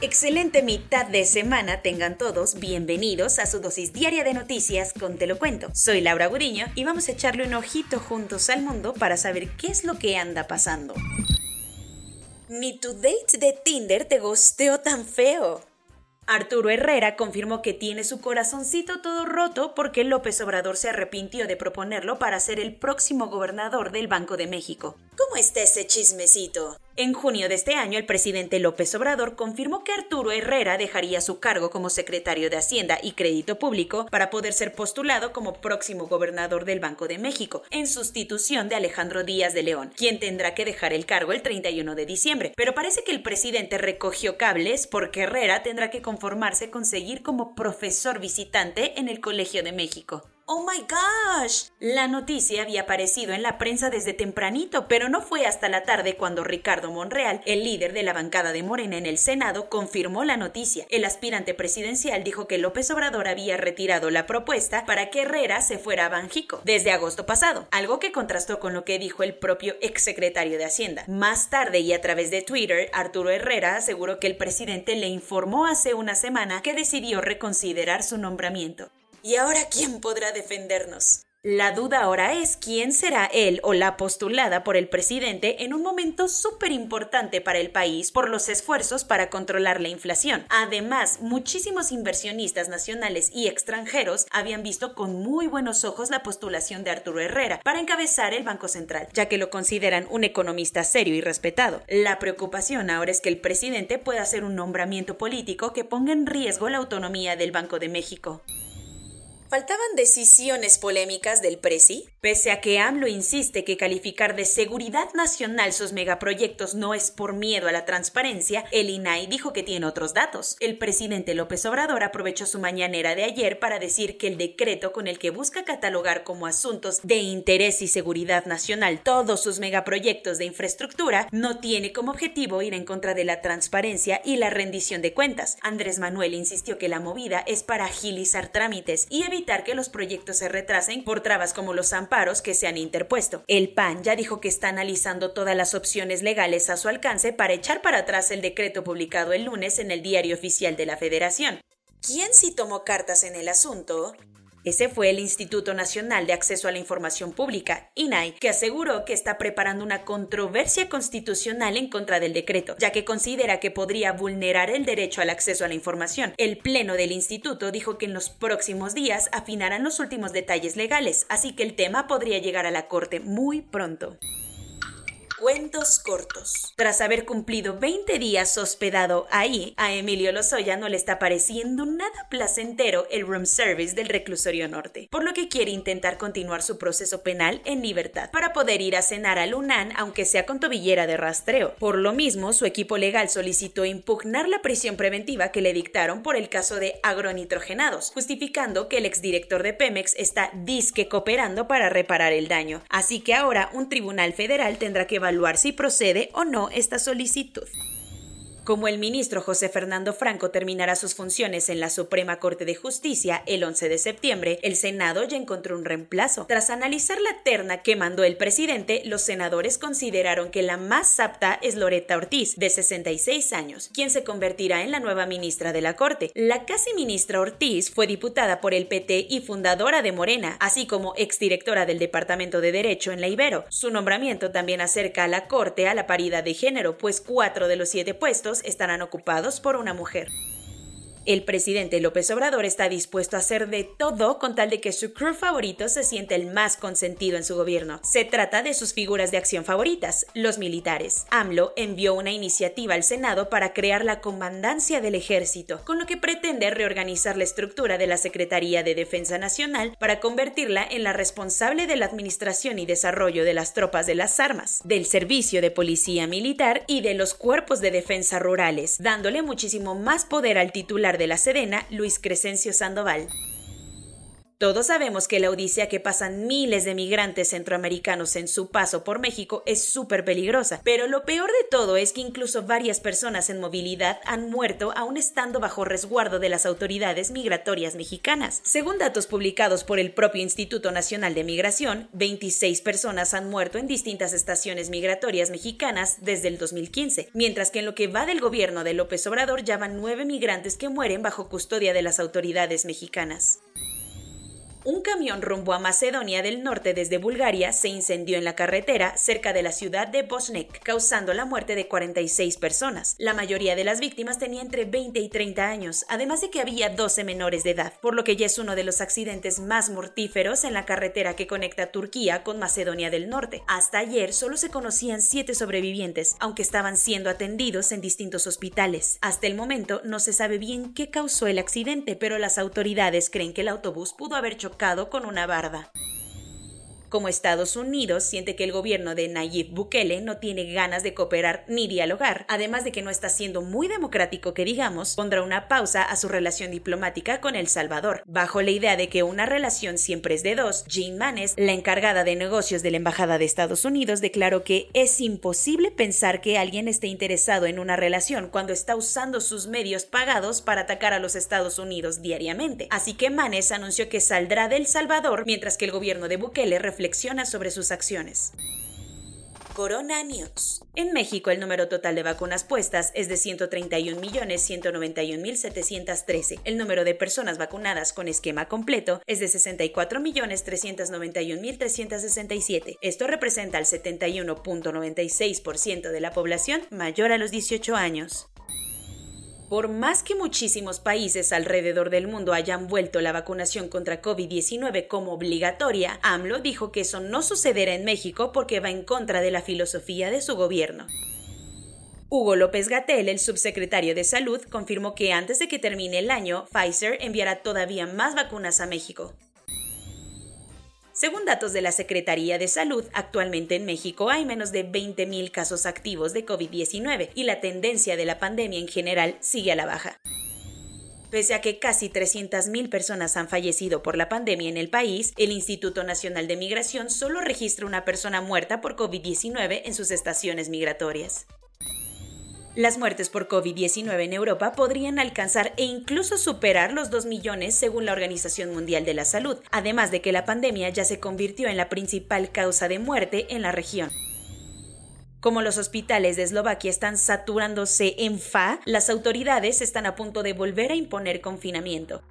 Excelente mitad de semana tengan todos, bienvenidos a su dosis diaria de noticias con Te lo cuento. Soy Laura Guriño y vamos a echarle un ojito juntos al mundo para saber qué es lo que anda pasando. Ni tu date de Tinder te gosteó tan feo. Arturo Herrera confirmó que tiene su corazoncito todo roto porque López Obrador se arrepintió de proponerlo para ser el próximo gobernador del Banco de México. ¿Cómo está ese chismecito? En junio de este año, el presidente López Obrador confirmó que Arturo Herrera dejaría su cargo como secretario de Hacienda y Crédito Público para poder ser postulado como próximo gobernador del Banco de México, en sustitución de Alejandro Díaz de León, quien tendrá que dejar el cargo el 31 de diciembre. Pero parece que el presidente recogió cables porque Herrera tendrá que conformarse con seguir como profesor visitante en el Colegio de México. ¡Oh my gosh! La noticia había aparecido en la prensa desde tempranito, pero no fue hasta la tarde cuando Ricardo Monreal, el líder de la bancada de Morena en el Senado, confirmó la noticia. El aspirante presidencial dijo que López Obrador había retirado la propuesta para que Herrera se fuera a Banjico desde agosto pasado, algo que contrastó con lo que dijo el propio exsecretario de Hacienda. Más tarde y a través de Twitter, Arturo Herrera aseguró que el presidente le informó hace una semana que decidió reconsiderar su nombramiento. ¿Y ahora quién podrá defendernos? La duda ahora es quién será él o la postulada por el presidente en un momento súper importante para el país por los esfuerzos para controlar la inflación. Además, muchísimos inversionistas nacionales y extranjeros habían visto con muy buenos ojos la postulación de Arturo Herrera para encabezar el Banco Central, ya que lo consideran un economista serio y respetado. La preocupación ahora es que el presidente pueda hacer un nombramiento político que ponga en riesgo la autonomía del Banco de México. ¿Faltaban decisiones polémicas del Presi? Pese a que AMLO insiste que calificar de seguridad nacional sus megaproyectos no es por miedo a la transparencia, el INAI dijo que tiene otros datos. El presidente López Obrador aprovechó su mañanera de ayer para decir que el decreto con el que busca catalogar como asuntos de interés y seguridad nacional todos sus megaproyectos de infraestructura no tiene como objetivo ir en contra de la transparencia y la rendición de cuentas. Andrés Manuel insistió que la movida es para agilizar trámites y evitar que los proyectos se retrasen por trabas como los amparos que se han interpuesto. El PAN ya dijo que está analizando todas las opciones legales a su alcance para echar para atrás el decreto publicado el lunes en el Diario Oficial de la Federación. ¿Quién sí tomó cartas en el asunto? Ese fue el Instituto Nacional de Acceso a la Información Pública, INAI, que aseguró que está preparando una controversia constitucional en contra del decreto, ya que considera que podría vulnerar el derecho al acceso a la información. El Pleno del Instituto dijo que en los próximos días afinarán los últimos detalles legales, así que el tema podría llegar a la Corte muy pronto. Cuentos cortos. Tras haber cumplido 20 días hospedado ahí, a Emilio Lozoya no le está pareciendo nada placentero el room service del reclusorio norte, por lo que quiere intentar continuar su proceso penal en libertad para poder ir a cenar a Lunan aunque sea con tobillera de rastreo. Por lo mismo, su equipo legal solicitó impugnar la prisión preventiva que le dictaron por el caso de agronitrogenados, justificando que el exdirector de Pemex está disque cooperando para reparar el daño. Así que ahora un tribunal federal tendrá que evaluar si procede o no esta solicitud. Como el ministro José Fernando Franco terminará sus funciones en la Suprema Corte de Justicia el 11 de septiembre, el Senado ya encontró un reemplazo. Tras analizar la terna que mandó el presidente, los senadores consideraron que la más apta es Loreta Ortiz, de 66 años, quien se convertirá en la nueva ministra de la Corte. La casi ministra Ortiz fue diputada por el PT y fundadora de Morena, así como exdirectora del Departamento de Derecho en la Ibero. Su nombramiento también acerca a la Corte a la paridad de género, pues cuatro de los siete puestos estarán ocupados por una mujer. El presidente López Obrador está dispuesto a hacer de todo con tal de que su crew favorito se sienta el más consentido en su gobierno. Se trata de sus figuras de acción favoritas, los militares. AMLO envió una iniciativa al Senado para crear la comandancia del ejército, con lo que pretende reorganizar la estructura de la Secretaría de Defensa Nacional para convertirla en la responsable de la administración y desarrollo de las tropas de las armas, del servicio de policía militar y de los cuerpos de defensa rurales, dándole muchísimo más poder al titular de la Sedena, Luis Crescencio Sandoval. Todos sabemos que la odisea que pasan miles de migrantes centroamericanos en su paso por México es súper peligrosa, pero lo peor de todo es que incluso varias personas en movilidad han muerto aún estando bajo resguardo de las autoridades migratorias mexicanas. Según datos publicados por el propio Instituto Nacional de Migración, 26 personas han muerto en distintas estaciones migratorias mexicanas desde el 2015, mientras que en lo que va del gobierno de López Obrador ya van nueve migrantes que mueren bajo custodia de las autoridades mexicanas. Un camión rumbo a Macedonia del Norte desde Bulgaria se incendió en la carretera cerca de la ciudad de Bosnek, causando la muerte de 46 personas. La mayoría de las víctimas tenía entre 20 y 30 años, además de que había 12 menores de edad, por lo que ya es uno de los accidentes más mortíferos en la carretera que conecta Turquía con Macedonia del Norte. Hasta ayer solo se conocían 7 sobrevivientes, aunque estaban siendo atendidos en distintos hospitales. Hasta el momento no se sabe bien qué causó el accidente, pero las autoridades creen que el autobús pudo haber chocado con una barda como Estados Unidos siente que el gobierno de Nayib Bukele no tiene ganas de cooperar ni dialogar, además de que no está siendo muy democrático que digamos, pondrá una pausa a su relación diplomática con El Salvador. Bajo la idea de que una relación siempre es de dos, Jean Manes, la encargada de negocios de la Embajada de Estados Unidos, declaró que es imposible pensar que alguien esté interesado en una relación cuando está usando sus medios pagados para atacar a los Estados Unidos diariamente. Así que Manes anunció que saldrá de El Salvador mientras que el gobierno de Bukele refleja reflexiona sobre sus acciones. Corona News. En México, el número total de vacunas puestas es de 131.191.713. El número de personas vacunadas con esquema completo es de 64.391.367. Esto representa el 71.96% de la población mayor a los 18 años. Por más que muchísimos países alrededor del mundo hayan vuelto la vacunación contra COVID-19 como obligatoria, AMLO dijo que eso no sucederá en México porque va en contra de la filosofía de su gobierno. Hugo López Gatel, el subsecretario de Salud, confirmó que antes de que termine el año, Pfizer enviará todavía más vacunas a México. Según datos de la Secretaría de Salud, actualmente en México hay menos de 20.000 casos activos de COVID-19 y la tendencia de la pandemia en general sigue a la baja. Pese a que casi 300.000 personas han fallecido por la pandemia en el país, el Instituto Nacional de Migración solo registra una persona muerta por COVID-19 en sus estaciones migratorias. Las muertes por COVID-19 en Europa podrían alcanzar e incluso superar los 2 millones según la Organización Mundial de la Salud, además de que la pandemia ya se convirtió en la principal causa de muerte en la región. Como los hospitales de Eslovaquia están saturándose en FA, las autoridades están a punto de volver a imponer confinamiento.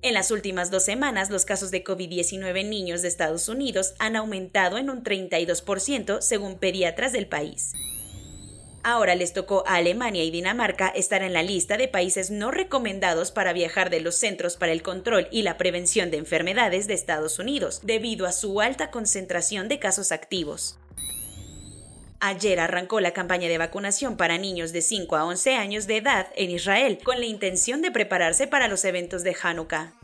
En las últimas dos semanas, los casos de COVID-19 en niños de Estados Unidos han aumentado en un 32% según pediatras del país. Ahora les tocó a Alemania y Dinamarca estar en la lista de países no recomendados para viajar de los Centros para el Control y la Prevención de Enfermedades de Estados Unidos, debido a su alta concentración de casos activos. Ayer arrancó la campaña de vacunación para niños de 5 a 11 años de edad en Israel, con la intención de prepararse para los eventos de Hanukkah.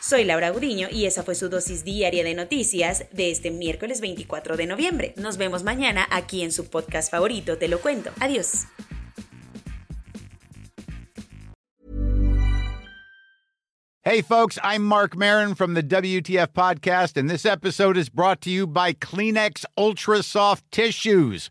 Soy Laura Gudiño y esa fue su dosis diaria de noticias de este miércoles 24 de noviembre. Nos vemos mañana aquí en su podcast favorito, Te lo cuento. Adiós. Hey folks, I'm Mark Marin from the WTF podcast and this episode is brought to you by Kleenex Ultra Soft Tissues